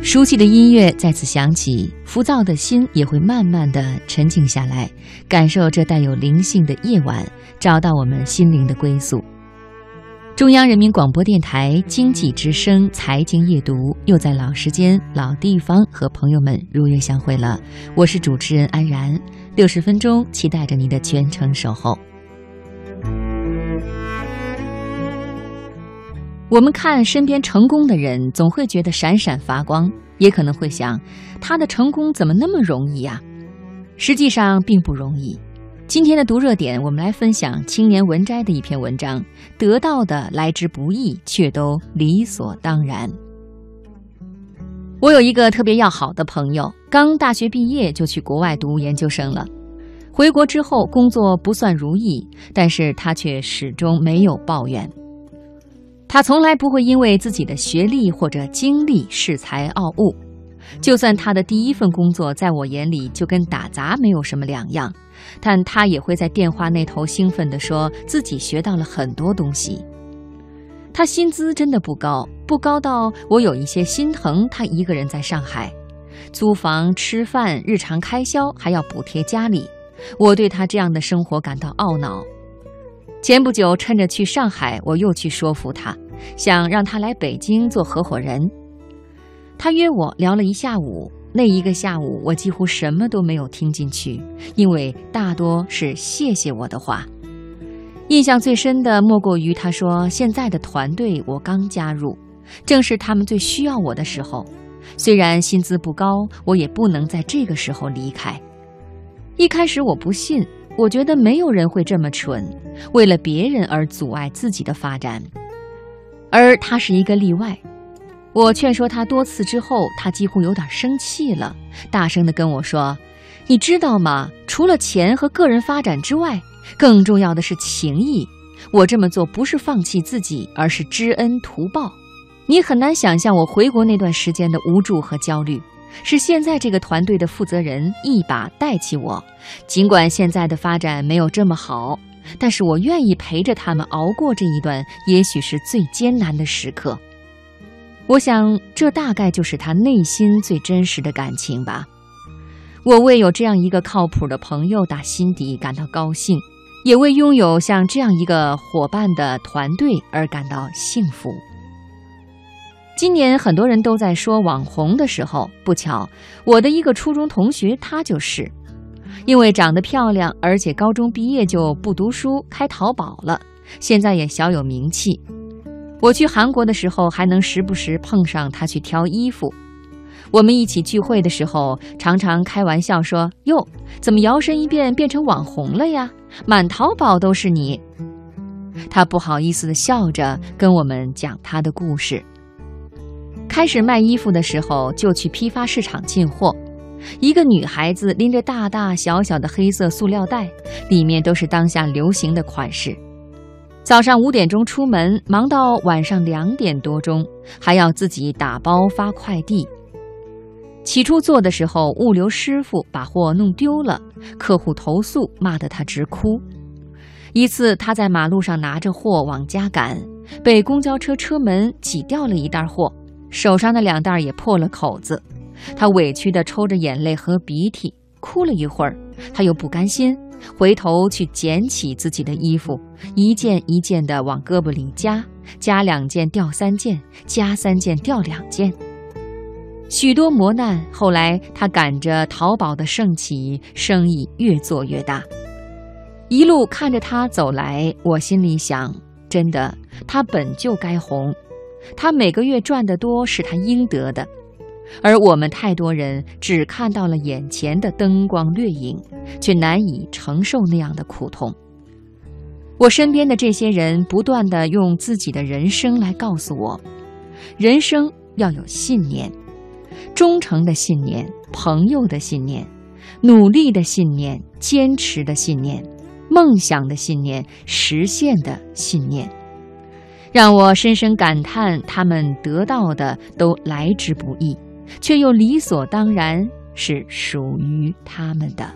熟悉的音乐再次响起，浮躁的心也会慢慢的沉静下来，感受这带有灵性的夜晚，找到我们心灵的归宿。中央人民广播电台经济之声财经夜读又在老时间、老地方和朋友们如约相会了。我是主持人安然，六十分钟，期待着您的全程守候。我们看身边成功的人，总会觉得闪闪发光，也可能会想，他的成功怎么那么容易呀？实际上并不容易。今天的读热点，我们来分享青年文摘的一篇文章：得到的来之不易，却都理所当然。我有一个特别要好的朋友，刚大学毕业就去国外读研究生了。回国之后，工作不算如意，但是他却始终没有抱怨。他从来不会因为自己的学历或者经历恃才傲物，就算他的第一份工作在我眼里就跟打杂没有什么两样，但他也会在电话那头兴奋地说自己学到了很多东西。他薪资真的不高，不高到我有一些心疼他一个人在上海，租房、吃饭、日常开销还要补贴家里，我对他这样的生活感到懊恼。前不久，趁着去上海，我又去说服他，想让他来北京做合伙人。他约我聊了一下午，那一个下午，我几乎什么都没有听进去，因为大多是谢谢我的话。印象最深的莫过于他说：“现在的团队我刚加入，正是他们最需要我的时候。虽然薪资不高，我也不能在这个时候离开。”一开始我不信。我觉得没有人会这么蠢，为了别人而阻碍自己的发展，而他是一个例外。我劝说他多次之后，他几乎有点生气了，大声地跟我说：“你知道吗？除了钱和个人发展之外，更重要的是情谊。我这么做不是放弃自己，而是知恩图报。你很难想象我回国那段时间的无助和焦虑。”是现在这个团队的负责人一把带起我，尽管现在的发展没有这么好，但是我愿意陪着他们熬过这一段也许是最艰难的时刻。我想，这大概就是他内心最真实的感情吧。我为有这样一个靠谱的朋友打心底感到高兴，也为拥有像这样一个伙伴的团队而感到幸福。今年很多人都在说网红的时候，不巧，我的一个初中同学他就是，因为长得漂亮，而且高中毕业就不读书，开淘宝了，现在也小有名气。我去韩国的时候，还能时不时碰上他去挑衣服。我们一起聚会的时候，常常开玩笑说：“哟，怎么摇身一变变成网红了呀？满淘宝都是你。”他不好意思地笑着跟我们讲他的故事。开始卖衣服的时候，就去批发市场进货。一个女孩子拎着大大小小的黑色塑料袋，里面都是当下流行的款式。早上五点钟出门，忙到晚上两点多钟，还要自己打包发快递。起初做的时候，物流师傅把货弄丢了，客户投诉，骂得他直哭。一次，他在马路上拿着货往家赶，被公交车车门挤掉了一袋货。手上的两袋也破了口子，他委屈地抽着眼泪和鼻涕，哭了一会儿，他又不甘心，回头去捡起自己的衣服，一件一件地往胳膊里夹，夹两件掉三件，夹三件掉两件。许多磨难，后来他赶着淘宝的盛起，生意越做越大。一路看着他走来，我心里想：真的，他本就该红。他每个月赚得多是他应得的，而我们太多人只看到了眼前的灯光掠影，却难以承受那样的苦痛。我身边的这些人不断的用自己的人生来告诉我：人生要有信念，忠诚的信念，朋友的信念，努力的信念，坚持的信念，梦想的信念，实现的信念。让我深深感叹，他们得到的都来之不易，却又理所当然是属于他们的。